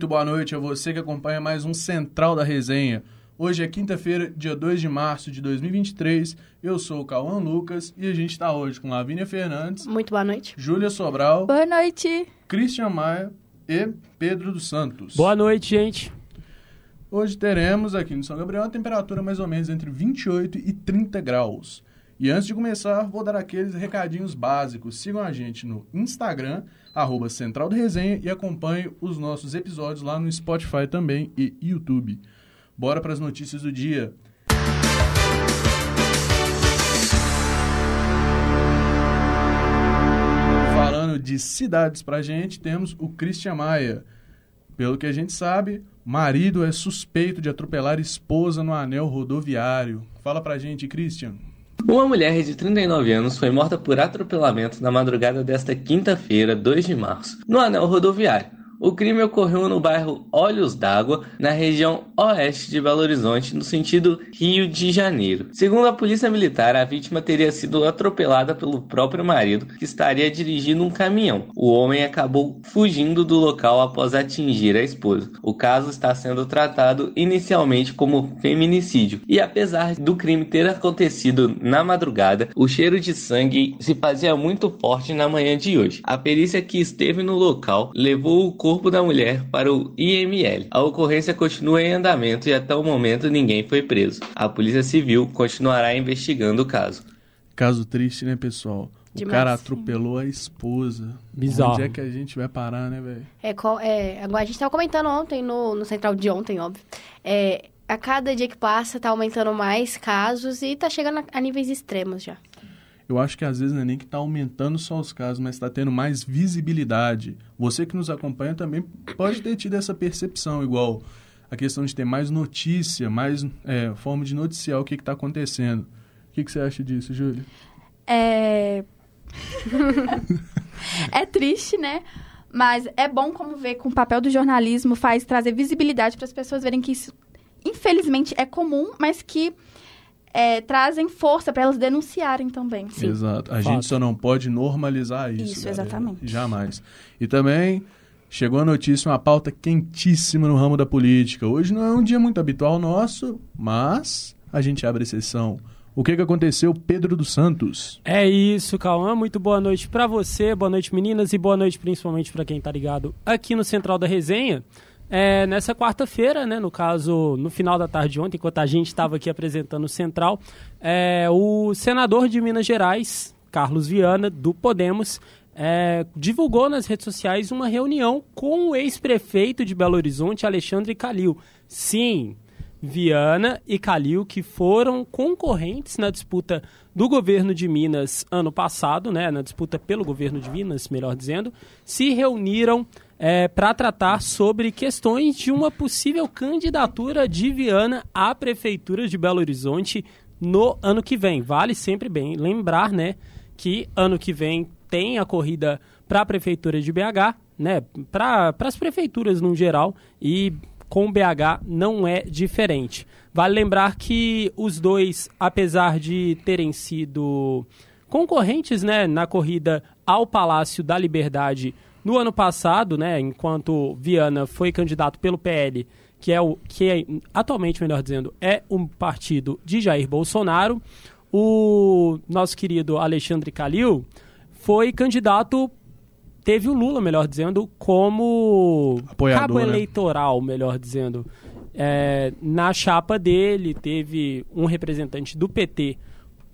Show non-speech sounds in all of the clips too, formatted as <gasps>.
Muito boa noite a você que acompanha mais um Central da Resenha. Hoje é quinta-feira, dia 2 de março de 2023. Eu sou o Cauã Lucas e a gente está hoje com Lavínia Fernandes. Muito boa noite. Júlia Sobral. Boa noite. Christian Maia e Pedro dos Santos. Boa noite, gente. Hoje teremos aqui no São Gabriel uma temperatura mais ou menos entre 28 e 30 graus. E antes de começar, vou dar aqueles recadinhos básicos. Sigam a gente no Instagram, arroba Central do Resenha, e acompanhem os nossos episódios lá no Spotify também e YouTube. Bora para as notícias do dia. Falando de cidades pra gente, temos o Christian Maia. Pelo que a gente sabe, marido é suspeito de atropelar esposa no anel rodoviário. Fala pra gente, Christian. Uma mulher de 39 anos foi morta por atropelamento na madrugada desta quinta-feira, 2 de março, no anel rodoviário. O crime ocorreu no bairro Olhos d'Água, na região oeste de Belo Horizonte, no sentido Rio de Janeiro. Segundo a polícia militar, a vítima teria sido atropelada pelo próprio marido, que estaria dirigindo um caminhão. O homem acabou fugindo do local após atingir a esposa. O caso está sendo tratado inicialmente como feminicídio, e apesar do crime ter acontecido na madrugada, o cheiro de sangue se fazia muito forte na manhã de hoje. A perícia que esteve no local levou o corpo da mulher para o IML. A ocorrência continua em andamento e até o momento ninguém foi preso. A Polícia Civil continuará investigando o caso. Caso triste, né, pessoal? O Demais. cara atropelou a esposa. Bizarro. Onde é que a gente vai parar, né, velho? É, qual- é, agora a gente tava comentando ontem no, no Central de ontem, óbvio. É, a cada dia que passa tá aumentando mais casos e tá chegando a, a níveis extremos já. Eu acho que às vezes não é nem que está aumentando só os casos, mas está tendo mais visibilidade. Você que nos acompanha também pode ter tido essa percepção, igual a questão de ter mais notícia, mais é, forma de noticiar o que está acontecendo. O que, que você acha disso, Júlia? É... <laughs> é triste, né? Mas é bom como ver que o papel do jornalismo faz trazer visibilidade para as pessoas verem que isso, infelizmente, é comum, mas que é, trazem força para elas denunciarem também. Exato. A Fato. gente só não pode normalizar isso. Isso, galera. exatamente. Jamais. E também chegou a notícia, uma pauta quentíssima no ramo da política. Hoje não é um dia muito habitual nosso, mas a gente abre exceção. O que, que aconteceu, Pedro dos Santos? É isso, Cauã. Muito boa noite pra você, boa noite, meninas, e boa noite principalmente pra quem tá ligado aqui no Central da Resenha. É, nessa quarta-feira, né, no caso, no final da tarde de ontem, enquanto a gente estava aqui apresentando o Central, é, o senador de Minas Gerais, Carlos Viana, do Podemos, é, divulgou nas redes sociais uma reunião com o ex-prefeito de Belo Horizonte, Alexandre Calil. Sim, Viana e Calil, que foram concorrentes na disputa do governo de Minas ano passado, né, na disputa pelo governo de Minas, melhor dizendo, se reuniram para tratar sobre questões de uma possível candidatura de Viana à prefeitura de Belo Horizonte no ano que vem. Vale sempre bem lembrar, né, que ano que vem tem a corrida para a prefeitura de BH, né, para as prefeituras no geral e com BH não é diferente. Vale lembrar que os dois, apesar de terem sido concorrentes né, na corrida ao Palácio da Liberdade no ano passado, né, enquanto Viana foi candidato pelo PL, que é o que é, atualmente, melhor dizendo, é um partido de Jair Bolsonaro, o nosso querido Alexandre Calil foi candidato teve o Lula, melhor dizendo, como Apoiador, cabo né? eleitoral, melhor dizendo. É, na chapa dele, teve um representante do PT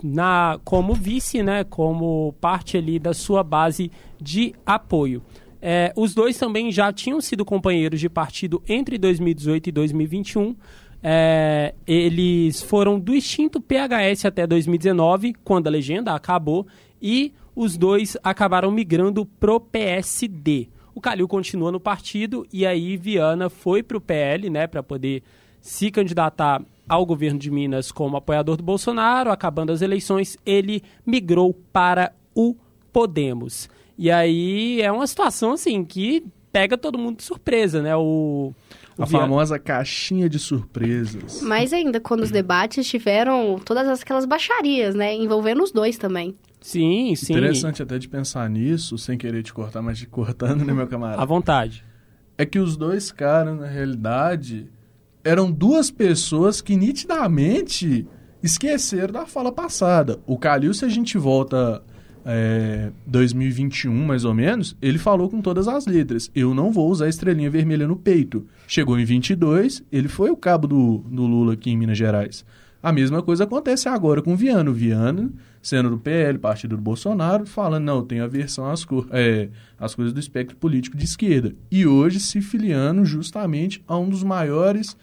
na, como vice, né, como parte ali da sua base de apoio. É, os dois também já tinham sido companheiros de partido entre 2018 e 2021. É, eles foram do extinto PHS até 2019, quando a legenda acabou, e os dois acabaram migrando pro PSD. O Calil continua no partido e aí Viana foi pro PL, né, para poder se candidatar ao governo de Minas como apoiador do Bolsonaro. Acabando as eleições, ele migrou para o Podemos. E aí é uma situação assim que pega todo mundo de surpresa, né? O, o A famosa caixinha de surpresas. Mais ainda, quando os debates tiveram todas aquelas baixarias, né? Envolvendo os dois também. Sim, sim. Interessante até de pensar nisso, sem querer te cortar, mas te cortando, né, meu À camarada? vontade. é que os dois caras, na realidade, eram duas pessoas que nitidamente esqueceram da fala passada. O Calil, se a gente volta é, 2021, mais ou menos, ele falou com todas as letras: eu não vou usar a estrelinha vermelha no peito. Chegou em 22, ele foi o cabo do, do Lula aqui em Minas Gerais. A mesma coisa acontece agora com o Viano. Viano, sendo do PL, partido do Bolsonaro, falando, não, tem aversão às, é, às coisas do espectro político de esquerda. E hoje se filiando justamente a um dos maiores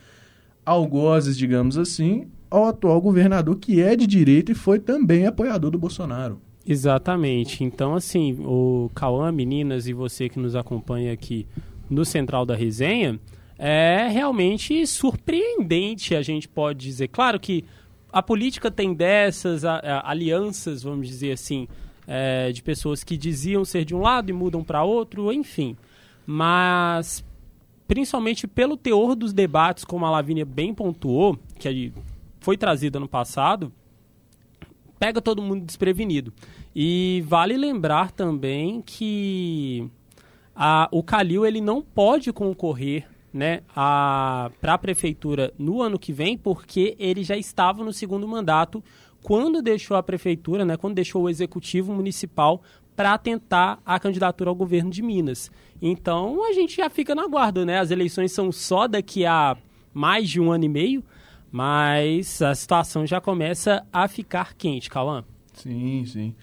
algozes, digamos assim, ao atual governador, que é de direita e foi também apoiador do Bolsonaro. Exatamente. Então, assim, o Cauã, meninas e você que nos acompanha aqui no Central da Resenha, é realmente surpreendente, a gente pode dizer. Claro que a política tem dessas a, a, alianças, vamos dizer assim, é, de pessoas que diziam ser de um lado e mudam para outro, enfim. Mas, principalmente pelo teor dos debates, como a Lavínia bem pontuou, que foi trazida no passado, pega todo mundo desprevenido. E vale lembrar também que a, o Calil ele não pode concorrer né, para a prefeitura no ano que vem, porque ele já estava no segundo mandato quando deixou a prefeitura, né, quando deixou o executivo municipal para tentar a candidatura ao governo de Minas. Então a gente já fica na guarda, né? As eleições são só daqui a mais de um ano e meio, mas a situação já começa a ficar quente, Cauã. Sim, sim.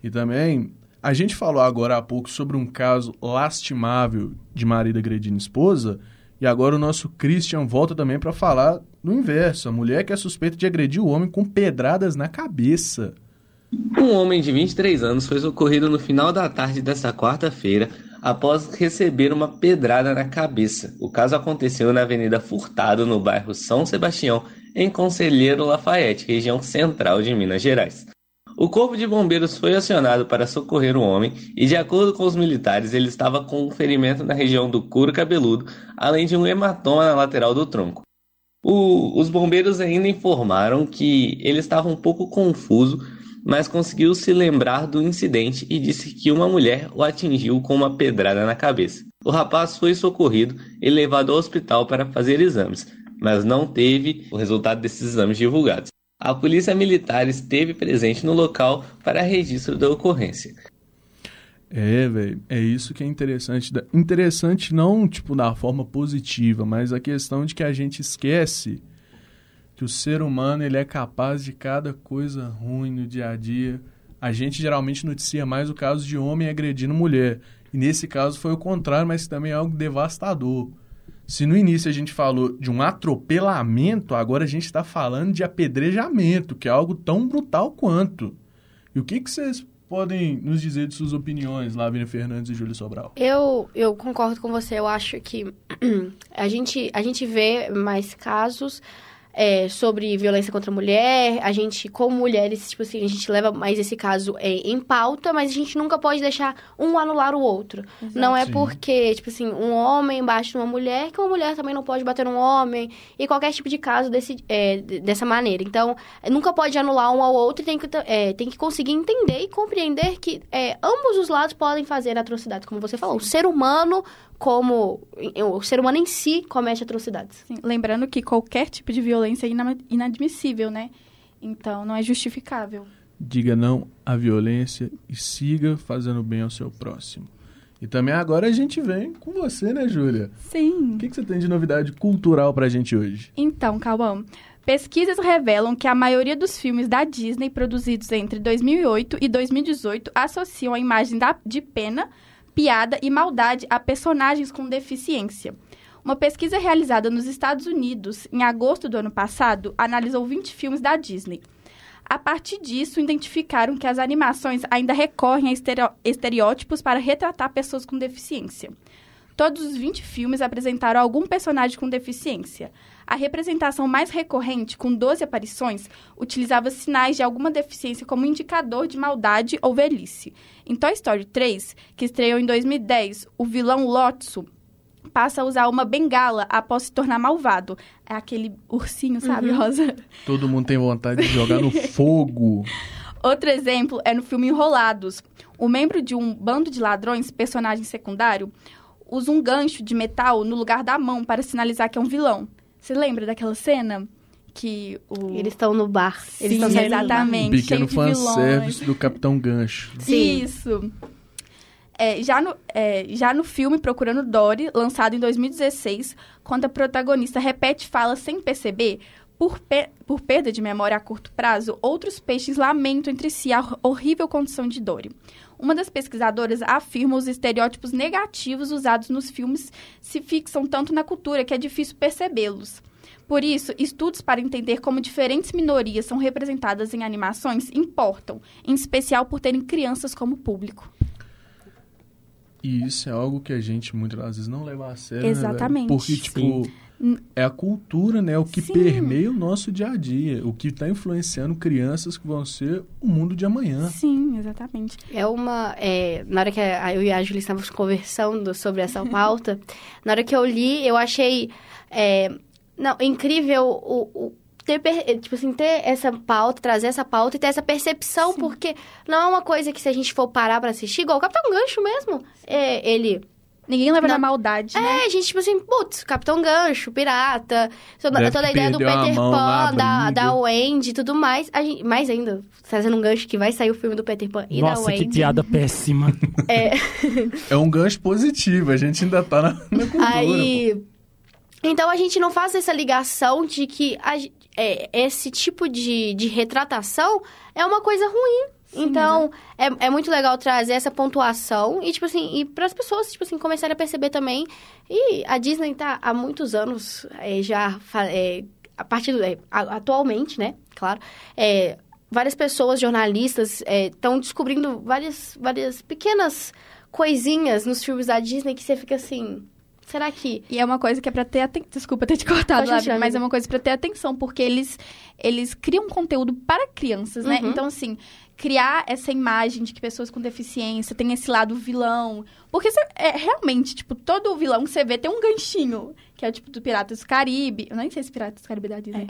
E também a gente falou agora há pouco sobre um caso lastimável de marido agredindo esposa, e agora o nosso Christian volta também para falar do inverso. A mulher que é suspeita de agredir o homem com pedradas na cabeça. Um homem de 23 anos foi socorrido no final da tarde desta quarta-feira após receber uma pedrada na cabeça. O caso aconteceu na Avenida Furtado, no bairro São Sebastião, em Conselheiro Lafayette, região central de Minas Gerais. O corpo de bombeiros foi acionado para socorrer o homem e, de acordo com os militares, ele estava com um ferimento na região do couro cabeludo, além de um hematoma na lateral do tronco. O, os bombeiros ainda informaram que ele estava um pouco confuso, mas conseguiu se lembrar do incidente e disse que uma mulher o atingiu com uma pedrada na cabeça. O rapaz foi socorrido e levado ao hospital para fazer exames, mas não teve o resultado desses exames divulgados. A polícia militar esteve presente no local para registro da ocorrência. É, velho, é isso que é interessante. Interessante não, tipo, da forma positiva, mas a questão de que a gente esquece que o ser humano ele é capaz de cada coisa ruim no dia a dia. A gente geralmente noticia mais o caso de homem agredindo mulher. E nesse caso foi o contrário, mas também é algo devastador. Se no início a gente falou de um atropelamento, agora a gente está falando de apedrejamento, que é algo tão brutal quanto. E o que, que vocês podem nos dizer de suas opiniões, Lavínia Fernandes e Júlio Sobral? Eu, eu concordo com você. Eu acho que <clears throat> a gente, a gente vê mais casos é, sobre violência contra a mulher. A gente, como mulheres, tipo assim, a gente leva mais esse caso é, em pauta, mas a gente nunca pode deixar um anular o outro. Exato. Não é Sim. porque, tipo assim, um homem bate numa mulher que uma mulher também não pode bater num homem. E qualquer tipo de caso desse, é, dessa maneira. Então, nunca pode anular um ao outro e tem que, é, tem que conseguir entender e compreender que é, ambos os lados podem fazer atrocidades, como você falou. Sim. O ser humano como o ser humano em si comete atrocidades. Sim, lembrando que qualquer tipo de violência é inadmissível, né? Então não é justificável. Diga não à violência e siga fazendo bem ao seu próximo. E também agora a gente vem com você, né, Júlia? Sim. O que, que você tem de novidade cultural pra gente hoje? Então, Cauã, pesquisas revelam que a maioria dos filmes da Disney produzidos entre 2008 e 2018 associam a imagem da, de pena piada e maldade a personagens com deficiência. Uma pesquisa realizada nos Estados Unidos em agosto do ano passado analisou 20 filmes da Disney. A partir disso, identificaram que as animações ainda recorrem a estereótipos para retratar pessoas com deficiência. Todos os 20 filmes apresentaram algum personagem com deficiência. A representação mais recorrente, com 12 aparições, utilizava sinais de alguma deficiência como indicador de maldade ou velhice. Em Toy Story 3, que estreou em 2010, o vilão Lotso passa a usar uma bengala após se tornar malvado. É aquele ursinho, sabe, uhum. Rosa? Todo mundo tem vontade de jogar no <laughs> fogo. Outro exemplo é no filme Enrolados. O membro de um bando de ladrões, personagem secundário, usa um gancho de metal no lugar da mão para sinalizar que é um vilão. Você lembra daquela cena? Que o... Eles estão no bar. Eles Sim, estão do bar. exatamente. Um pequeno fanservice do Capitão Gancho. Sim. Isso. É, já, no, é, já no filme Procurando Dory, lançado em 2016, quando a protagonista repete fala sem perceber, por, pe- por perda de memória a curto prazo, outros peixes lamentam entre si a hor- horrível condição de Dory. Uma das pesquisadoras afirma os estereótipos negativos usados nos filmes se fixam tanto na cultura que é difícil percebê-los. Por isso, estudos para entender como diferentes minorias são representadas em animações importam, em especial por terem crianças como público. E isso é algo que a gente muitas vezes não leva a sério. né? Exatamente. Porque, tipo, Sim. É a cultura, né? O que Sim. permeia o nosso dia a dia. O que está influenciando crianças que vão ser o mundo de amanhã. Sim, exatamente. É uma. é, na hora que a- eu e a Julia estávamos conversando sobre essa <laughs> pauta, na hora que eu li, eu achei. é, não, incrível o. o ter, eh, tipo assim, ter essa pauta, trazer essa pauta e ter essa percepção, porque não é uma coisa que se a gente for parar pra assistir, igual o Capitão Gancho mesmo. É, ele. Ninguém leva na maldade, né? É, a gente, tipo assim, putz, Capitão Gancho, pirata, toda, toda a ideia do Peter Pan, da, da Wendy e tudo mais. A gente, mais ainda, trazendo um gancho que vai sair o filme do Peter Pan e da Nossa, Wendy. que piada péssima. <laughs> É um gancho positivo. A gente ainda tá na, na cultura. pô. Aí. Então a gente não faz essa ligação de que a é, esse tipo de, de retratação é uma coisa ruim. Então, é, é muito legal trazer essa pontuação e, tipo assim, e para as pessoas, tipo assim, começarem a perceber também. E a Disney tá há muitos anos é, já. é, a partir do, é, atualmente, né? Claro. Várias pessoas, jornalistas, estão descobrindo várias, várias pequenas coisinhas nos filmes da Disney que você fica assim. Será que. E é uma coisa que é pra ter atenção. Desculpa ter te cortado, Pode mas é uma coisa pra ter atenção, porque eles, eles criam conteúdo para crianças, né? Uhum. Então, assim, criar essa imagem de que pessoas com deficiência têm esse lado vilão. Porque cê- é, realmente, tipo, todo vilão que você vê tem um ganchinho, que é o tipo do Piratas do Caribe. Eu nem sei se Piratas do Caribe é da <laughs> Disney.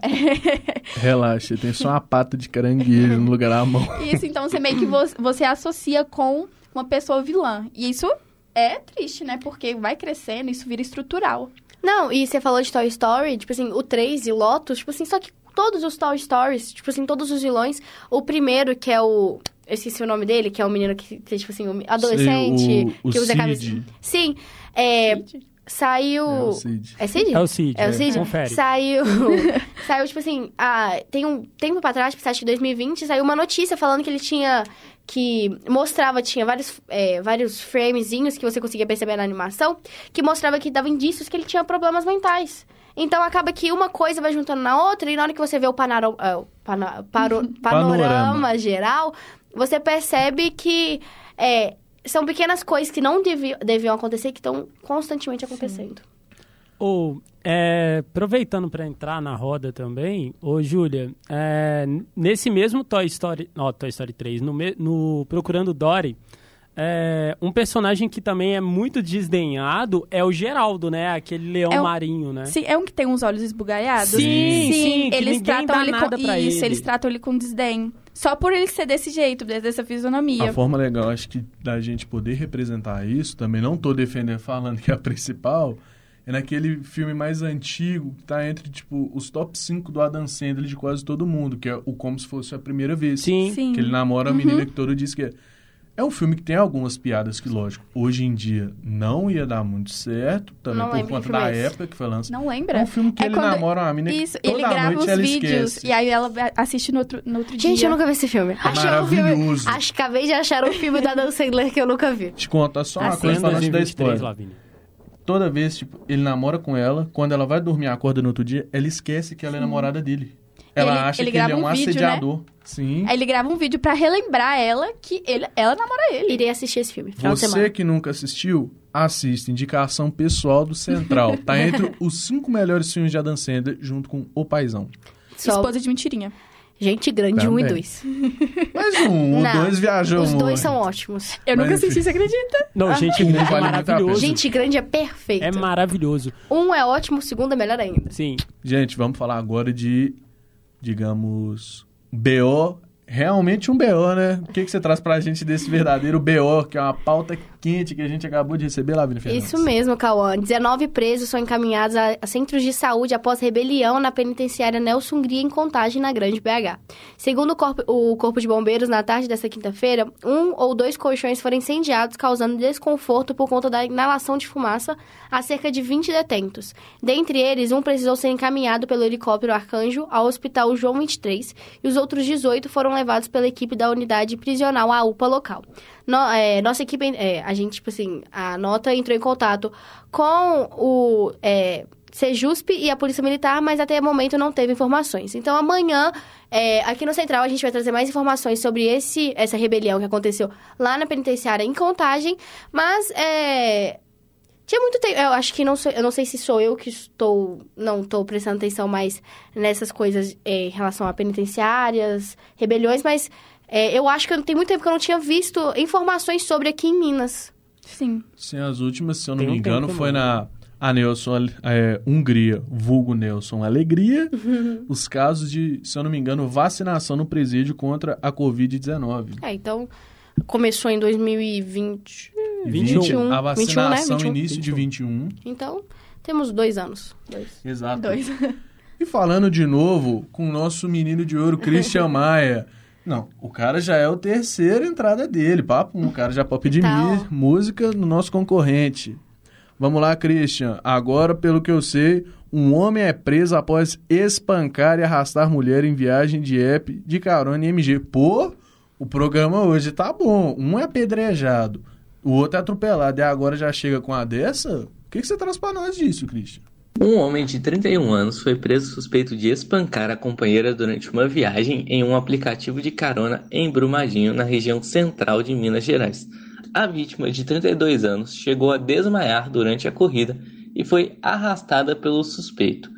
Relaxa, tem só uma pata de caranguejo no lugar da mão. Isso, então você meio que vo- você associa com uma pessoa vilã. E isso é triste, né? Porque vai crescendo, isso vira estrutural. Não, e você falou de Toy Story, tipo assim, o 3 e Lotus, tipo assim, só que todos os Toy Stories, tipo assim, todos os vilões, o primeiro, que é o. Eu esqueci o nome dele, que é o menino que, tem, tipo assim, o adolescente, Sei, o- o que usa a camisa. Cid. Sim, é, Gente, saiu. É o Cid. É Cid? É o Cid. É o Cid? Confere. Saiu. <laughs> saiu, tipo assim, ah, tem um tempo pra trás, acho que 2020, saiu uma notícia falando que ele tinha. Que mostrava, tinha vários, é, vários framezinhos que você conseguia perceber na animação, que mostrava que dava indícios que ele tinha problemas mentais. Então acaba que uma coisa vai juntando na outra, e na hora que você vê o, panaro, o pana- paro- <laughs> panorama, Panorama. geral, você percebe que é, são pequenas coisas que não deviam, deviam acontecer, que estão constantemente acontecendo. Ou, é, aproveitando para entrar na roda também, ô Júlia, é, nesse mesmo Toy Story, ó, Toy Story 3, no, no Procurando Dory, é, um personagem que também é muito desdenhado é o Geraldo, né? Aquele leão É o- marinho, né? Sim, é um que tem uns olhos esbugalhados? Sim, sim, que eles tratam dá ele nada com pra isso, ele. eles tratam ele com desdém. Só por ele ser desse jeito, dessa fisionomia. A forma legal, acho que da gente poder representar isso, também não tô defendendo falando que é a principal, é naquele filme mais antigo, que tá entre, tipo, os top 5 do Adam Sandler de quase todo mundo, que é o Como Se Fosse a Primeira Vez. Sim. Sim. Que ele namora a menina que todo diz que é. É um filme que tem algumas piadas que, lógico, hoje em dia não ia dar muito certo, também Não por conta da é esse. época que foi lançado. Não É lembra? um filme que É ele quando- namora uma menina Isso, que toda ele grava noite os ela vídeos esquece. e aí ela assiste no outro, no outro dia. Gente, eu nunca vi esse filme. Achei um filme. maravilhoso. Acho que acabei de achar um filme da Dan Sandler que eu nunca vi. Te contar só uma Assim. coisa dar 2023, spoiler. Lavínia. Toda vez, tipo, ele namora com ela, quando ela vai dormir, acorda no outro dia, ela esquece que ela é namorada dele. Ela Ele- acha ele que ele é um um vídeo, né? assediador. Sim. Aí ele grava um vídeo pra relembrar ela que ele, ela namora ele. Irei assistir esse filme. Você semana. que nunca assistiu, assista. Indicação pessoal do Central. Tá <laughs> entre os cinco melhores filmes de Adam Sandler, junto com O Paizão. Esposa de mentirinha. Gente grande, um e Também. dois. <laughs> Mas um, o Não, dois viajou Os dois muito. são ótimos. Eu Mas nunca enfim. assisti, você acredita? Não, gente, Um grande é vale maravilhoso. Gente grande é perfeito. É maravilhoso. Um é ótimo, o segundo é melhor ainda. Sim. Gente, vamos falar agora de, digamos, BO realmente um BO, né? O que, que você traz pra gente desse verdadeiro BO, que é uma pauta quente que a gente acabou de receber, Lavínia Fernandes? Isso mesmo, Cauã. 19 presos são encaminhados a, centros de saúde após rebelião na penitenciária Nelson Hungria, em Contagem, na Grande BH. Segundo o corpo, o corpo de Bombeiros, na tarde desta quinta-feira, um ou dois colchões foram incendiados, causando desconforto por conta da inalação de fumaça a cerca de 20 detentos. Dentre eles, um precisou ser encaminhado pelo helicóptero Arcanjo ao Hospital João 23 e os outros 18 foram levados pela equipe da unidade prisional à UPA local. No, é, nossa equipe, é, a gente, tipo assim, a nota entrou em contato com o é, Sejusp e a Polícia Militar, mas até o momento não teve informações. Então, amanhã, é, aqui no Central, a gente vai trazer mais informações sobre esse, essa rebelião que aconteceu lá na penitenciária em Contagem, mas é, tinha muito tempo. Eu acho que não sou, eu não sei se sou eu que estou não estou prestando atenção mais nessas coisas é, em relação a penitenciárias, rebeliões, mas é, eu acho que tem muito tempo que eu não tinha visto informações sobre aqui em Minas. Sim. Sim, as últimas, se eu não Tem me engano, tempo foi mesmo. na a Nelson é, Hungria, vulgo Nelson Alegria, <laughs> os casos de, se eu não me engano, vacinação no presídio contra a Covid-19. É, então começou em 2020. 21. a 21, né? vacinação 21. início de 21. Então temos dois anos. Dois. Exato. Dois. E falando de novo com o nosso menino de ouro, Christian <laughs> Maia. Não, o cara já é o terceiro entrada dele, papo. um, O cara já pode pedir mi- música no nosso concorrente. Vamos lá, Christian. Agora, pelo que eu sei, um homem é preso após espancar e arrastar mulher em viagem de app de carona em MG. Pô, o programa hoje tá bom. Um é apedrejado, o outro é atropelado e agora já chega com a dessa? O que, que você traz pra nós disso, Christian? Um homem de 31 anos foi preso suspeito de espancar a companheira durante uma viagem em um aplicativo de carona em Brumadinho, na região central de Minas Gerais. A vítima, de 32 anos, chegou a desmaiar durante a corrida e foi arrastada pelo suspeito.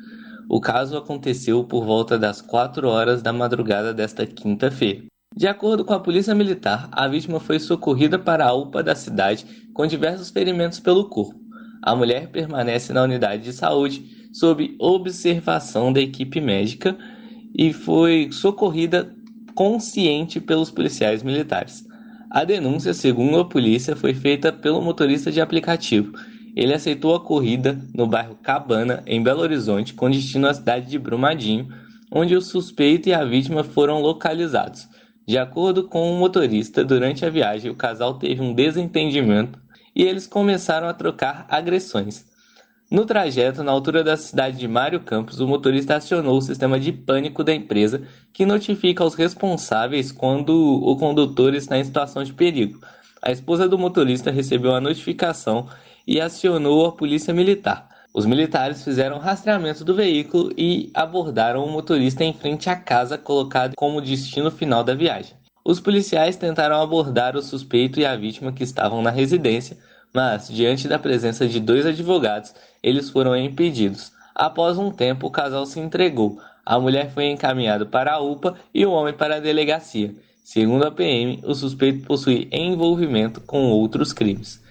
O caso aconteceu por volta das 4 horas da madrugada desta quinta-feira. De acordo com a Polícia Militar, a vítima foi socorrida para a UPA da cidade com diversos ferimentos pelo corpo. A mulher permanece na unidade de saúde sob observação da equipe médica e foi socorrida consciente pelos policiais militares. A denúncia, segundo a polícia, foi feita pelo motorista de aplicativo. Ele aceitou a corrida no bairro Cabana, em Belo Horizonte, com destino à cidade de Brumadinho, onde o suspeito e a vítima foram localizados. De acordo com o motorista, durante a viagem o casal teve um desentendimento e eles começaram a trocar agressões. No trajeto, na altura da cidade de Mário Campos, o motorista acionou o sistema de pânico da empresa, que notifica aos responsáveis quando o condutor está em situação de perigo. A esposa do motorista recebeu a notificação e acionou a polícia militar. Os militares fizeram rastreamento do veículo e abordaram o motorista em frente à casa colocada como destino final da viagem. Os policiais tentaram abordar o suspeito e a vítima que estavam na residência, mas, diante da presença de dois advogados, eles foram impedidos. Após um tempo, o casal se entregou. A mulher foi encaminhada para a UPA e o homem para a delegacia. Segundo a PM, o suspeito possui envolvimento com outros crimes.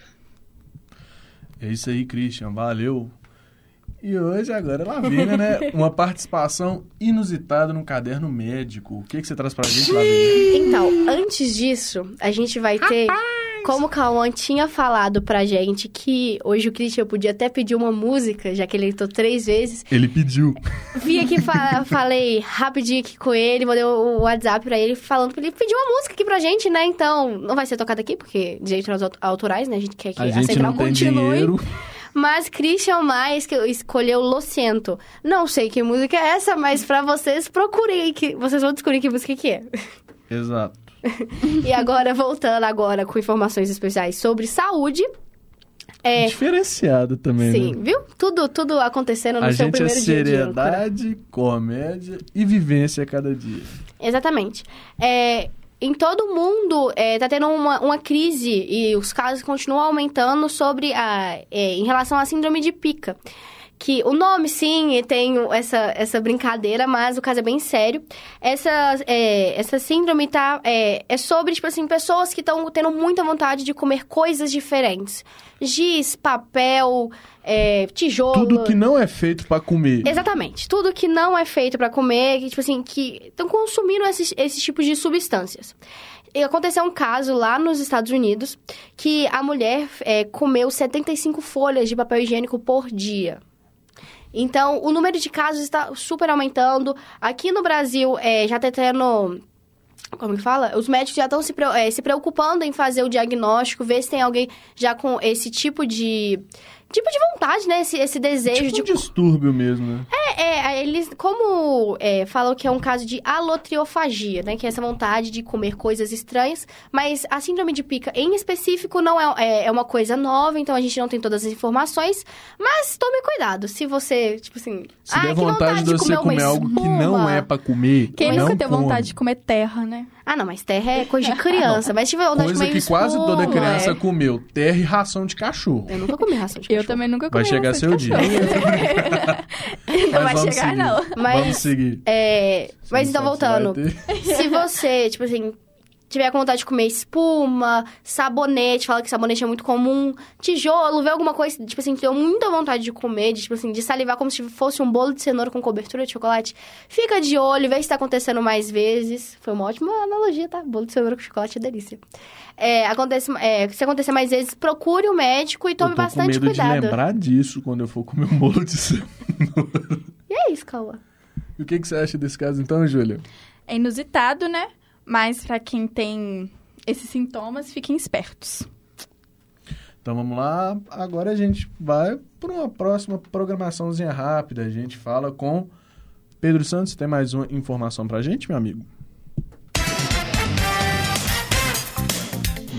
É isso aí, Christian. Valeu. E hoje, agora, Lavínia, né? <laughs> Uma participação inusitada no caderno médico. O que, que você traz pra gente, Lavínia? Então, antes disso, a gente vai ter. Como o Cauã tinha falado pra gente que hoje o Christian podia até pedir uma música, já que ele editou três vezes. Ele pediu. Vim aqui, fa <laughs> falei rapidinho aqui com ele, mandei o WhatsApp pra ele, falando que ele pediu uma música aqui pra gente, né? Então, não vai ser tocada aqui, porque direitos aut- autorais, né? A gente quer que A a, gente central não tem continue. dinheiro. <laughs> Mas Christian Mais que escolheu Lociento. Não sei que música é essa, mas pra vocês procurem que vocês vão descobrir que música que é. <laughs> Exato. E agora voltando agora com informações especiais sobre saúde. É, Diferenciado também, sim, né? viu? Tudo tudo acontecendo no A seu gente é primeiro dia de âncora. seriedade, comédia e vivência a cada dia. Exatamente. É, em todo mundo é, tá tendo uma, uma crise e os casos continuam aumentando sobre a, é, em relação à síndrome de pica. Que o nome, sim, tem essa, essa brincadeira, mas o caso é bem sério. Essa, é, essa síndrome tá, é, é sobre, tipo assim, pessoas que estão tendo muita vontade de comer coisas diferentes. Giz, papel, é, tijolo... Tudo que não é feito pra comer. Exatamente. Tudo que não é feito pra comer, que, tipo assim, que estão consumindo esses, esses tipos de substâncias. E aconteceu um caso lá nos Estados Unidos que a mulher é, comeu 75 folhas de papel higiênico por dia. Então, o número de casos está super aumentando. Aqui no Brasil, é, já está tendo como que fala? Os médicos já estão se, eh, se preocupando em fazer o diagnóstico, ver se tem alguém já com esse tipo de. Tipo de vontade, né? Esse, esse desejo tipo de. um distúrbio mesmo, né? É, é, eles, como é, falam que é um caso de alotriofagia, né? Que é essa vontade de comer coisas estranhas. Mas a síndrome de pica, em específico, não é, é, é uma coisa nova, então a gente não tem todas as informações. Mas tome cuidado. Se você, tipo assim. Se ah, der que vontade de você uma comer algo que não espuma." é pra comer, Quem não nunca teve come. vontade de comer terra, né? Ah, não, mas terra é <laughs> coisa de criança. mas se tiver vontade Coisa que quase toda espuma, criança é. comeu. Terra e ração de cachorro. Eu nunca comi ração de Eu cachorro. também nunca comi Vai chegar seu dia. <laughs> Não vai chegar, seguir. não. Mas- Vamos seguir. É, mas então, voltando. Se você, tipo assim, tiver com vontade de comer espuma, sabonete, fala que sabonete é muito comum, tijolo, vê alguma coisa, tipo assim, que deu muita vontade de comer, de, tipo assim, de salivar como se fosse um bolo de cenoura com cobertura de chocolate, fica de olho, vê se tá acontecendo mais vezes. Foi uma ótima analogia, tá? Bolo de cenoura com chocolate é delícia. É, acontece, é, se acontecer mais vezes, procure o médico e tome eu tô bastante com medo cuidado. de lembrar disso quando eu for comer um bolo de <laughs> cenoura. E é isso, Cauã. E o que, que você acha desse caso então, Júlia? É inusitado, né? Mas pra quem tem esses sintomas, fiquem espertos. Então vamos lá. Agora a gente vai para uma próxima programaçãozinha rápida. A gente fala com Pedro Santos. Tem mais uma informação pra gente, meu amigo?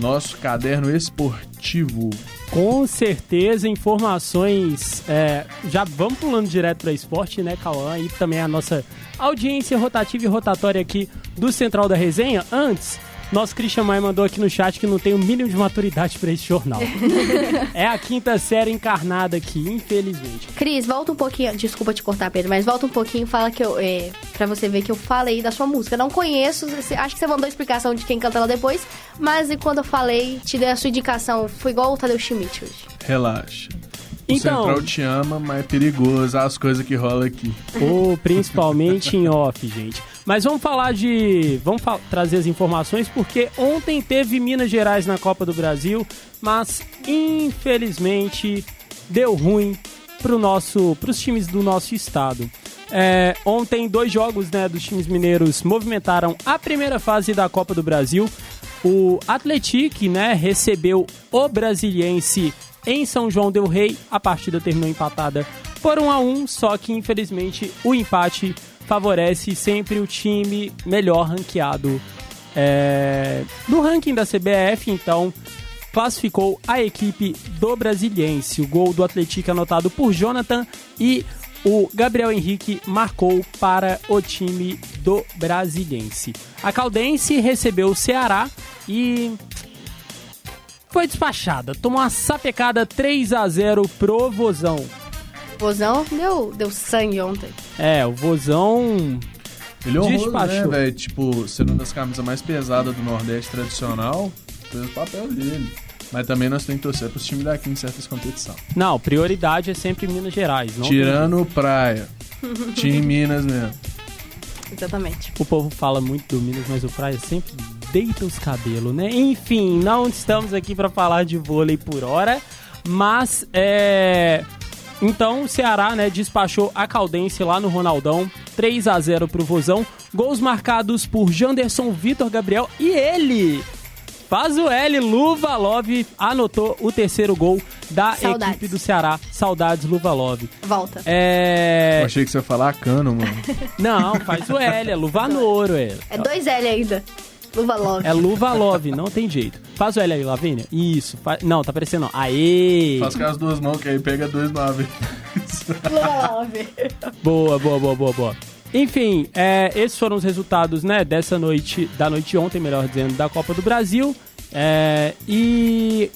Nosso caderno esportivo. Com certeza, informações. é, já vamos pulando direto para esporte, né, Cauã? E também a nossa audiência rotativa e rotatória aqui do Central da Resenha. Antes, nosso Christian Maia mandou aqui no chat que não tem o mínimo de maturidade para esse jornal. <laughs> é a quinta série encarnada aqui, infelizmente. Cris, volta um pouquinho. Desculpa te cortar, Pedro, mas volta um pouquinho e fala que eu. É, pra você ver que eu falei da sua música. Não conheço, acho que você mandou a explicação de quem canta ela depois, mas e quando eu falei, te dei a sua indicação. Fui igual o Tadeu Schmidt hoje. Relaxa. O Então- Central te ama, mas é perigoso as coisas que rolam aqui. Ou principalmente em off, gente. Mas vamos falar de. Vamos fa- trazer as informações, porque ontem teve Minas Gerais na Copa do Brasil, mas infelizmente deu ruim pro nosso, pros times do nosso estado. É, ontem, dois jogos né, dos times mineiros movimentaram a primeira fase da Copa do Brasil. O Atletique né, recebeu o Brasiliense em São João del Rei. A partida terminou empatada por 1 a 1 só que infelizmente o empate favorece sempre o time melhor ranqueado é, no ranking da CBF. Então, classificou a equipe do Brasiliense. O gol do Atlético anotado por Jonathan e o Gabriel Henrique marcou para o time do Brasiliense. A Caldense recebeu o Ceará e foi despachada. Tomou uma sapecada 3 a 0 pro Vozão. O Vozão deu, deu sangue ontem. É, o Vozão Ele é honroso, né, velho? Tipo, sendo uma das camisas mais pesadas do Nordeste tradicional, fez o papel dele. Mas também nós temos que torcer pros times daqui em certas competições. Não, prioridade é sempre Minas Gerais. Não Tirando o Praia. <laughs> Time Minas mesmo. Exatamente. O povo fala muito do Minas, mas o Praia sempre deita os cabelos, né? Enfim, não estamos aqui para falar de vôlei por hora, mas é. Então o Ceará, né, despachou a Caldense lá no Ronaldão, 3 a 0 pro Vozão. Gols marcados por Janderson Vitor Gabriel e ele. Faz o L, Luva Love anotou o terceiro gol da Saudades. equipe do Ceará. Saudades, Luva Love. Volta. É. Eu achei que você ia falar cano, mano. Não, faz o L, é Luva Nouro, é. É dois L ainda. Luva Love. É luva love, não tem jeito. Faz o L aí, Lavínia. Isso. fa- Não, tá parecendo não. Aê! Faz com as duas mãos, que aí pega dois vez. Luva Love. Boa, boa, boa, boa, boa. Enfim, é, esses foram os resultados, né, dessa noite, da noite de ontem, melhor dizendo, da Copa do Brasil. É, e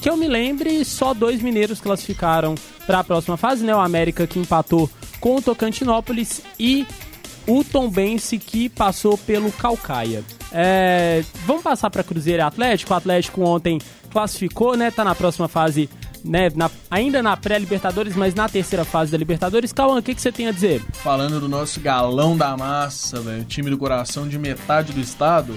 que eu me lembre, só dois mineiros classificaram para a próxima fase, né? O América que empatou com o Tocantinópolis e o Tombense que passou pelo Calcaia. É, vamos passar para Cruzeiro e Atlético. O Atlético ontem classificou, né? Tá na próxima fase, né? Na, ainda na pré-Libertadores, mas na terceira fase da Libertadores. Cauã, o que, que você tem a dizer? Falando do nosso galão da massa, velho, time do coração de metade do estado.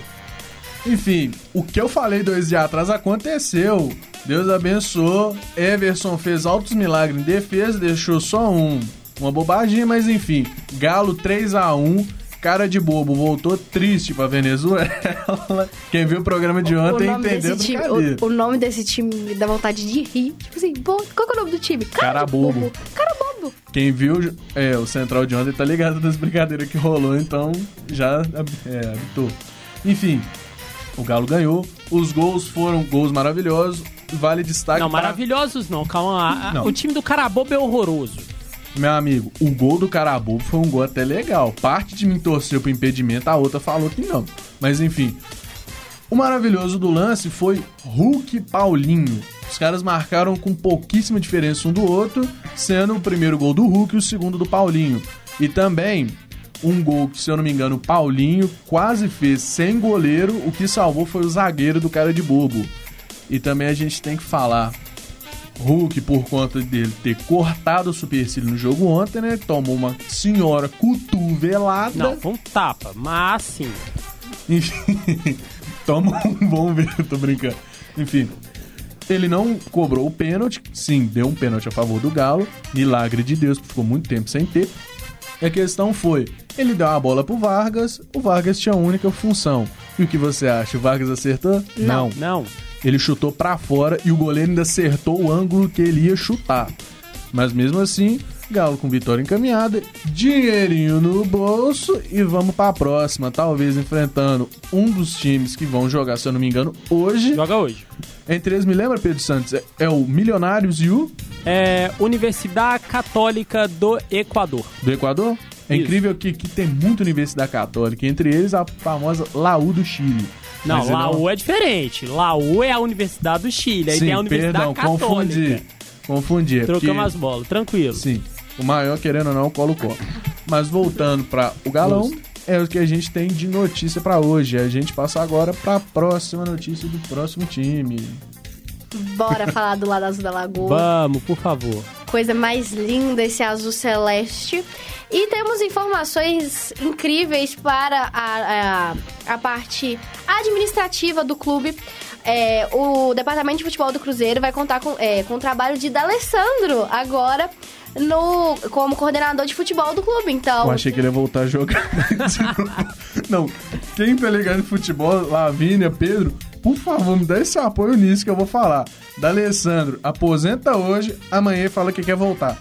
Enfim, o que eu falei dois dias atrás aconteceu. Deus abençoou. Everson fez altos milagres em defesa, deixou só um. Uma bobagem, mas enfim. Galo 3 a 1 Cara de bobo voltou triste pra Venezuela. <laughs> Quem viu o programa de ontem entendeu time, o, o nome desse time me dá vontade de rir. Tipo assim, qual que é o nome do time? Cara de bobo. Cara bobo. Quem viu é, o Central de ontem tá ligado das brincadeiras que rolou, então já é, habitou. Enfim, o Galo ganhou. Os gols foram gols maravilhosos. Vale destaque Não, para- maravilhosos não, calma. Não. O time do Carabobo é horroroso. Meu amigo, o gol do Carabobo foi um gol até legal. Parte de mim torceu pro impedimento, a outra falou que não. Mas enfim. O maravilhoso do lance foi Hulk Paulinho. Os caras marcaram com pouquíssima diferença um do outro, sendo o primeiro gol do Hulk e o segundo do Paulinho. E também um gol que, se eu não me engano, o Paulinho quase fez sem goleiro, o que salvou foi o zagueiro do cara de bobo. E também a gente tem que falar Hulk, por conta dele ter cortado o supercílio no jogo ontem, né? Tomou uma senhora cotovelada. Não, foi um tapa, mas sim. Enfim, <laughs> toma um bom ver, tô brincando. Enfim, ele não cobrou o pênalti. Sim, deu um pênalti a favor do Galo. Milagre de Deus, porque ficou muito tempo sem ter. E a questão foi, ele deu a bola pro Vargas, o Vargas tinha a única função. E o que você acha? O Vargas acertou? Não. Não. Ele chutou pra fora e o goleiro ainda acertou o ângulo que ele ia chutar. Mas mesmo assim, Galo com vitória encaminhada, dinheirinho no bolso e vamos pra próxima. Talvez enfrentando um dos times que vão jogar, se eu não me engano, hoje. Joga hoje. Entre eles, me lembra, Pedro Santos? É, é o Milionários e o É Universidade Católica do Equador. do Equador? É Isso. incrível que, que tem muita universidade católica, entre eles a famosa Laú do Chile. Não, Mas Laú é diferente. Laú é a Universidade do Chile. Aí Sim, tem a Universidade perdão, Católica. confundi. Confundi. é Trocamos porque- as bolas, tranquilo. Sim. O maior, querendo ou não, é o Colo-Colo. Mas voltando para o Galão, Justo. é o que a gente tem de notícia para hoje. A gente passa agora para a próxima notícia do próximo time. Bora falar do lado azul da lagoa. Vamos, por favor. Coisa mais linda esse azul celeste. E temos informações incríveis para a, a, a parte administrativa do clube. É, o Departamento de Futebol do Cruzeiro vai contar com, é, com o trabalho de D'Alessandro agora no, como coordenador de futebol do clube. Então, Eu achei que ele ia voltar a jogar. <laughs> não, quem tá ligado em futebol, Lavínia, Pedro, por favor, me dá esse apoio nisso que eu vou falar. D'Alessandro, aposenta hoje, amanhã fala que quer voltar.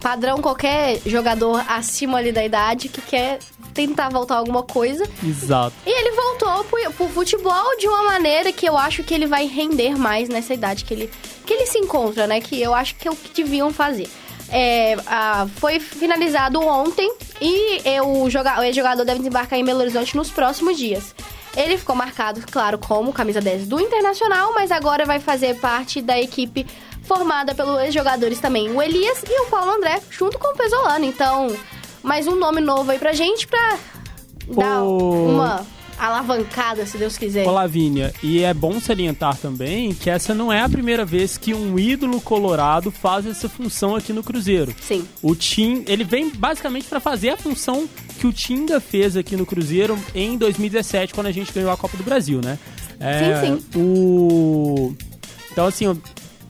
padrão qualquer jogador acima ali da idade que quer tentar voltar alguma coisa. Exato. E ele voltou pro, pro futebol de uma maneira que eu acho que ele vai render mais nessa idade que ele, que ele se encontra, né? Que eu acho que é o que deviam fazer. É, ah, foi finalizado ontem e o, joga o jogador deve desembarcar em Belo Horizonte nos próximos dias. Ele ficou marcado, claro, como camisa 10 do Internacional, mas agora vai fazer parte da equipe formada pelos ex-jogadores também, o Elias e o Paulo André, junto com o Pesolano. Então, mais um nome novo aí pra gente pra dar uma alavancada, se Deus quiser. Ô, Lavínia, e é bom salientar também que essa não é a primeira vez que um ídolo colorado faz essa função aqui no Cruzeiro. Sim. O Tim, ele vem basicamente para fazer a função que o Tinga fez aqui no Cruzeiro em 2017, quando a gente ganhou a Copa do Brasil, né? É, Sim, O... Então, assim,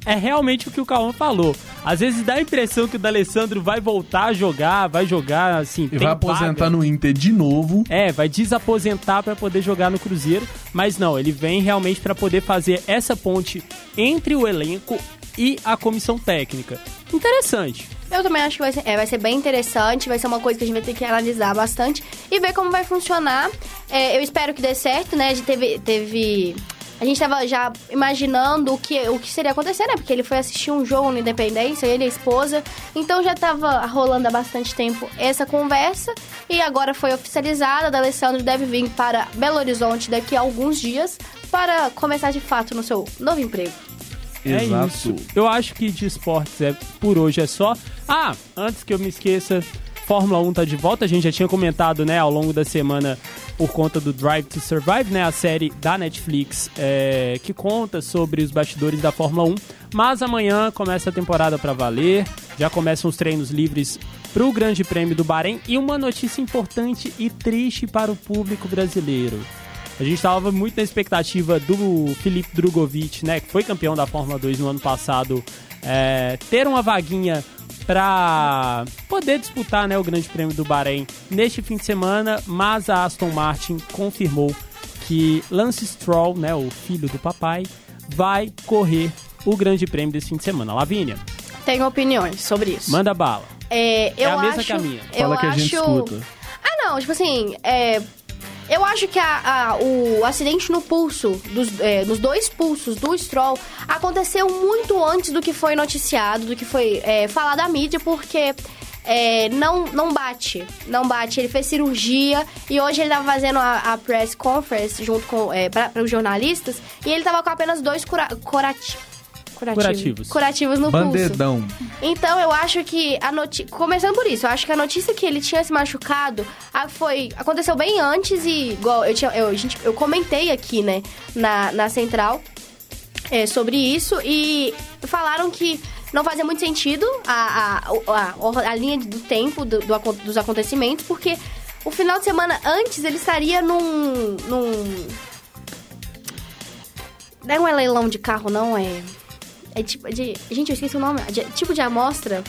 é realmente o que o Cauã falou. Às vezes dá a impressão que o D'Alessandro vai voltar a jogar, vai jogar, assim, E tem vai aposentar vaga. no Inter de novo. É, vai desaposentar para poder jogar no Cruzeiro, mas não, ele vem realmente para poder fazer essa ponte entre o elenco e a comissão técnica. Interessante. Eu também acho que vai ser, é, vai ser bem interessante, vai ser uma coisa que a gente vai ter que analisar bastante e ver como vai funcionar. É, eu espero que dê certo, né? A gente teve. teve a gente tava já imaginando o que, o que seria acontecer, né? Porque ele foi assistir um jogo na Independência, ele e a esposa. Então já tava rolando há bastante tempo essa conversa. E agora foi oficializada. A Alessandro deve vir para Belo Horizonte daqui a alguns dias para começar de fato no seu novo emprego. É Exato. isso. Eu acho que de esportes é por hoje é só. Ah, antes que eu me esqueça, Fórmula 1 tá de volta. A gente já tinha comentado, né, ao longo da semana por conta do Drive to Survive, né, a série da Netflix é, que conta sobre os bastidores da Fórmula 1. Mas amanhã começa a temporada para valer. Já começam os treinos livres pro Grande Prêmio do Bahrein e uma notícia importante e triste para o público brasileiro. A gente estava muito na expectativa do Felipe Drogovic, né, que foi campeão da Fórmula 2 no ano passado, é, ter uma vaguinha para poder disputar né, o Grande Prêmio do Bahrein neste fim de semana, mas a Aston Martin confirmou que Lance Stroll, né, o filho do papai, vai correr o Grande Prêmio desse fim de semana. Lavínia, Tenho opiniões sobre isso. manda bala. É, eu É a mesma acho, que a minha. Eu Fala que a acho... gente escuta. Ah, não, tipo assim, é, eu acho que a- a- o acidente no pulso, dos, é, nos dois pulsos do Stroll, aconteceu muito antes do que foi noticiado, do que foi é, falado à mídia, porque é, não, não bate. Não bate. Ele fez cirurgia e hoje ele tava fazendo a, a press conference junto com é, os jornalistas e ele tava com apenas dois cura, curati- Curativos. curativos no pulso. Bandedão. Então, eu acho que a notícia. Começando por isso, eu acho que a notícia que ele tinha se machucado foi. Aconteceu bem antes e. Igual, eu, tinha, eu, gente, eu comentei aqui, né, na, na central é, sobre isso e falaram que não fazia muito sentido a, a, a, a linha do tempo do, do dos acontecimentos, porque o final de semana antes ele estaria num. num. Não é leilão de carro, não, é. É tipo de. Gente, eu esqueci o nome. De- tipo de amostra.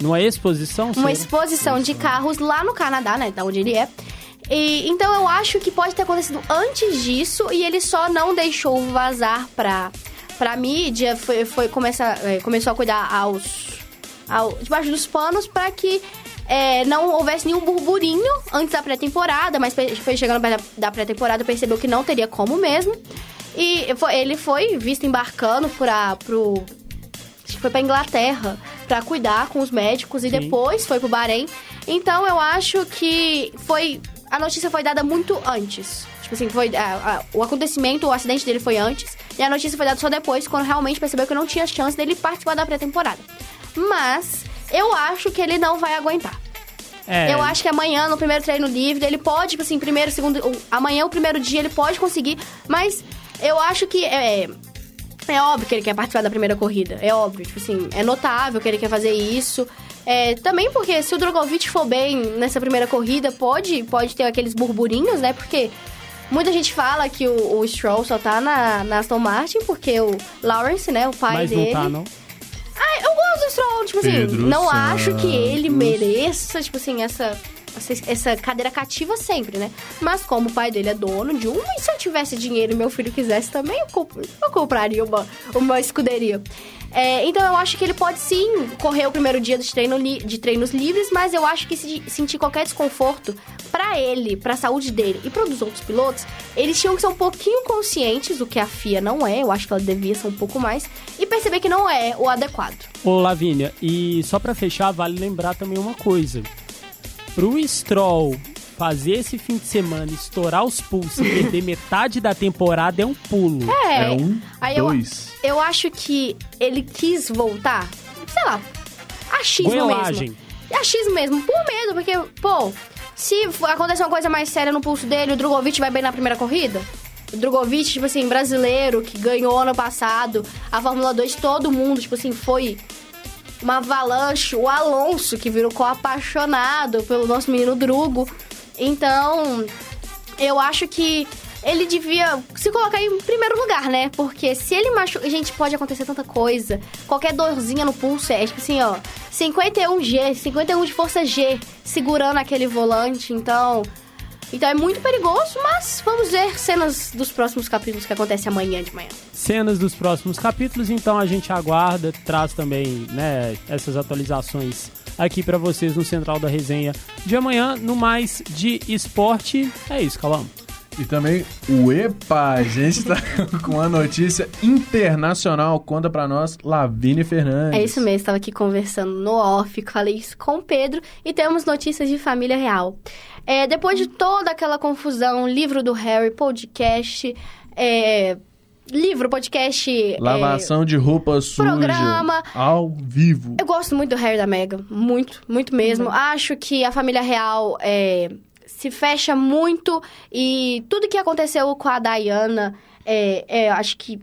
Numa exposição, Uma exposição de carros lá no Canadá, né? Da onde ele é. E, então eu acho que pode ter acontecido antes disso e ele só não deixou vazar pra, pra mídia. Foi, foi começar, é, começou a cuidar aos. Ao, debaixo dos panos pra que é, não houvesse nenhum burburinho antes da pré-temporada, mas foi chegando perto da da pré-temporada, percebeu que não teria como mesmo. E ele foi visto embarcando pra, pro. Acho que foi pra Inglaterra pra cuidar com os médicos e Sim. depois foi pro Bahrein. Então eu acho que foi. A notícia foi dada muito antes. Tipo assim, foi. o acontecimento, o acidente dele foi antes. E a notícia foi dada só depois, quando realmente percebeu que não tinha chance dele participar da pré-temporada. Mas eu acho que ele não vai aguentar. É, Eu acho que amanhã, no primeiro treino livre, ele pode, tipo assim, primeiro, segundo. Amanhã, o primeiro dia, ele pode conseguir, mas eu acho que é. É óbvio que ele quer participar da primeira corrida. É óbvio, tipo assim, é notável que ele quer fazer isso. É, também porque se o Drogovic for bem nessa primeira corrida, pode, pode ter aqueles burburinhos, né? Porque muita gente fala que o, o Stroll só tá na, na Aston Martin porque o Lawrence, né, o pai mas dele... não tá, não. Ah, eu gosto do Stroll, tipo assim, Pedro não acho que ele Santos. mereça, tipo assim, essa, essa, cadeira cativa sempre, né? Mas como o pai dele é dono de uma, e se eu tivesse dinheiro e meu filho quisesse também, eu, comp- eu compraria uma, uma escuderia. É, então eu acho que ele pode sim correr o primeiro dia de, treino li- de treinos livres, mas eu acho que se sentir qualquer desconforto pra ele, pra saúde dele e para dos outros pilotos, eles tinham que ser um pouquinho conscientes, o que a FIA não é, eu acho que ela devia ser um pouco mais, e perceber que não é o adequado. Ô, Lavínia, e só pra fechar, vale lembrar também uma coisa. Pro Stroll fazer esse fim de semana, estourar os pulsos e perder <laughs> metade da temporada é um pulo. É, É um, aí eu, dois. eu acho que ele quis voltar, sei lá, achismo Goelagem. mesmo. Achismo mesmo, por medo, porque, pô, se acontecer uma coisa mais séria no pulso dele, o Drogovic vai bem na primeira corrida? O Drogovic, tipo assim, brasileiro, que ganhou ano passado a Fórmula 2, todo mundo, tipo assim, foi uma avalanche. O Alonso, que virou apaixonado pelo nosso menino Drugo. Então, eu acho que ele devia se colocar em primeiro lugar, né? Porque se ele machuca. Gente, pode acontecer tanta coisa. Qualquer dorzinha no pulso é tipo assim, ó. 51G, 51 de força G, segurando aquele volante. Então. Então é muito perigoso, mas vamos ver cenas dos próximos capítulos que acontecem amanhã de manhã. Cenas dos próximos capítulos, então a gente aguarda, traz também, né, essas atualizações aqui pra vocês no Central da Resenha de amanhã, no mais de esporte. É isso, Calão. E também o EPA, a gente tá <laughs> com uma notícia internacional. Conta pra nós, Lavínia Fernandes. É isso mesmo, estava aqui conversando no off, falei isso com o Pedro e temos notícias de família real. É, depois de toda aquela confusão, livro do Harry, podcast, é, livro, podcast. é, Lavação de roupa suja. programa. Ao vivo. Eu gosto muito do Harry da Meghan, muito, muito mesmo. Acho que a família real é, se fecha muito e tudo que aconteceu com a Diana, é, é, acho que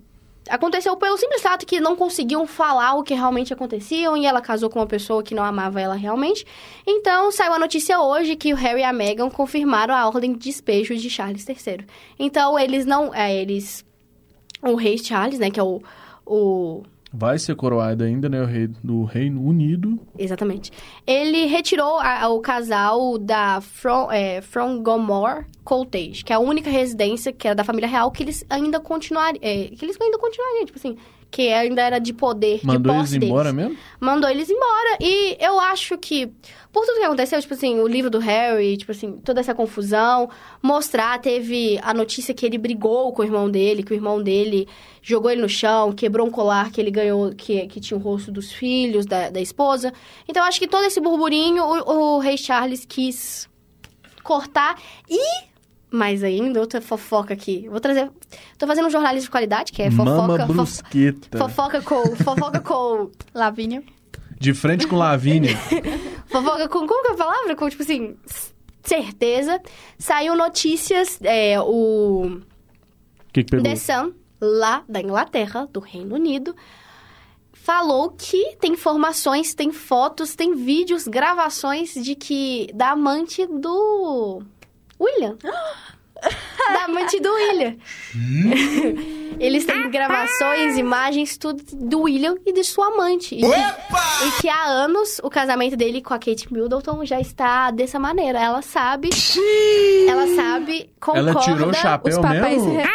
aconteceu pelo simples fato que não conseguiam falar o que realmente aconteciam e ela casou com uma pessoa que não amava ela realmente. Então saiu a notícia hoje que o Harry e a Meghan confirmaram a ordem de despejo de Charles III. Então eles não, é, eles, o rei Charles, né, que é o, o Vai ser coroado ainda, né? O rei do Reino Unido. Exatamente. Ele retirou a- o casal da From, é, From Gomorrah Cottage, que é a única residência que era da família real que eles ainda continuariam. é, que eles ainda continuariam, tipo assim, que ainda era de poder, Mandou de eles embora deles. mesmo? Mandou eles embora. E eu acho que, por tudo que aconteceu, tipo assim, o livro do Harry, tipo assim, toda essa confusão, mostrar, teve a notícia que ele brigou com o irmão dele, que o irmão dele jogou ele no chão, quebrou um colar que ele ganhou, que, que tinha o rosto dos filhos, da, da esposa. Então, eu acho que todo esse burburinho, o, o rei Charles quis cortar e... Mais ainda, outra fofoca aqui. Vou trazer... Tô fazendo um jornalismo de qualidade, que é fofoca... Mama fo- brusqueta. Fofoca com... Fofoca com... <laughs> Lavínia. De frente com Lavínia. <laughs> Fofoca com. Como que é a palavra? Com, tipo assim. Certeza. Saiu notícias. É, o. O que, que pegou? The Sun, lá da Inglaterra, do Reino Unido. Falou que tem informações, tem fotos, tem vídeos, gravações de que. da amante do. William. <gasps> da amante do William. Eles têm gravações, imagens, tudo do William e de sua amante. E que, e que há anos o casamento dele com a Kate Middleton já está dessa maneira. Ela sabe. Ela sabe, concorda. Ela tirou o chapéu os papéis mesmo? re-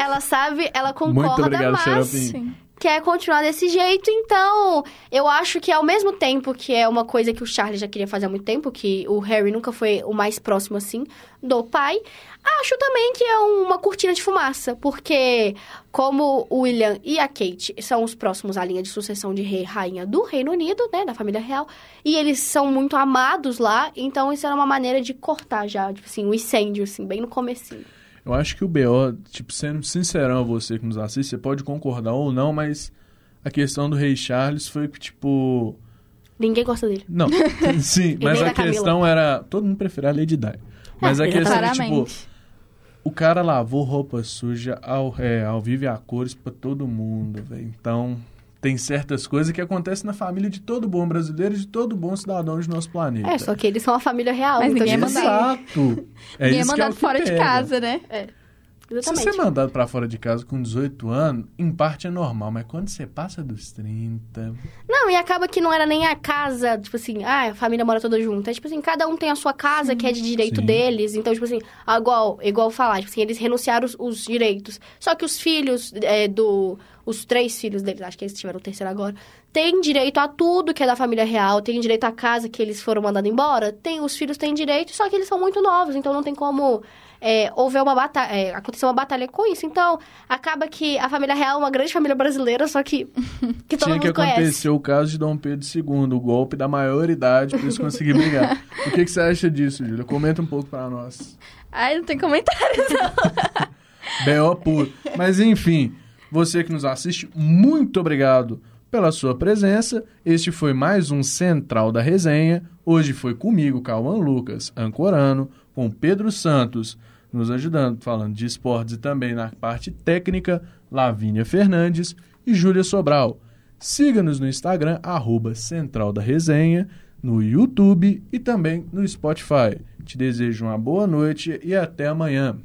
Ela sabe, ela Muito concorda, obrigado, mas. Quer continuar desse jeito. Então, eu acho que ao mesmo tempo que é uma coisa que o Charlie já queria fazer há muito tempo, que o Harry nunca foi o mais próximo assim do pai, acho também que é uma cortina de fumaça, porque como o William e a Kate são os próximos à linha de sucessão de rei e rainha do Reino Unido, né, da família real, e eles são muito amados lá, então isso era uma maneira de cortar já, tipo assim, o incêndio assim, bem no comecinho. Eu acho que o BO, tipo, sendo sincerão a você que nos assiste, você pode concordar ou não, mas a questão do Rei Charles foi que, tipo. Ninguém gosta dele. Não, <laughs> sim, mas a Camila. questão era. Todo mundo preferia a Lady Di. Mas a questão é, tipo, o cara lavou roupa suja ao, é, ao vivo e a cores pra todo mundo, velho. Então, tem certas coisas que acontecem na família de todo bom brasileiro e de todo bom cidadão de nosso planeta. É, só que eles são a família real. Mas então, ninguém é mandado. Exato. É Ninguém é isso que é o mandado que fora de pega. casa, né? Se Exatamente. você é mandado pra fora de casa com 18 anos, em parte é normal, mas quando você passa dos 30. Não, e acaba que não era nem a casa, tipo assim, ah, a família mora toda junta. É tipo assim, cada um tem a sua casa que é de direito Sim. deles. Então, tipo assim, igual, igual falar, tipo assim, eles renunciaram os, os direitos. Só que os filhos é, do. Os três filhos deles, acho que eles tiveram o terceiro agora, têm direito a tudo que é da família real, têm direito à casa que eles foram mandados embora. Tem, os filhos têm direito, só que eles são muito novos, então não tem como. É, houver uma batalha, é, acontecer uma batalha com isso. Então, acaba que a família real é uma grande família brasileira, só que, <laughs> que todo Tinha que mundo conhece. acontecer o caso de Dom Pedro II, o golpe da maioridade pra eles conseguirem brigar. o que, que você acha disso, Júlia? Comenta um pouco pra nós. Ai, não tem comentário. B.O. <laughs> puro. Mas enfim, você que nos assiste, muito obrigado pela sua presença. Este foi mais um Central da Resenha. Hoje foi comigo, Cauã Lucas, ancorano, com Pedro Santos nos ajudando, falando de esportes e também na parte técnica, Lavínia Fernandes e Júlia Sobral. Siga-nos no Instagram, arroba Central da Resenha, no YouTube e também no Spotify. Te desejo uma boa noite e até amanhã.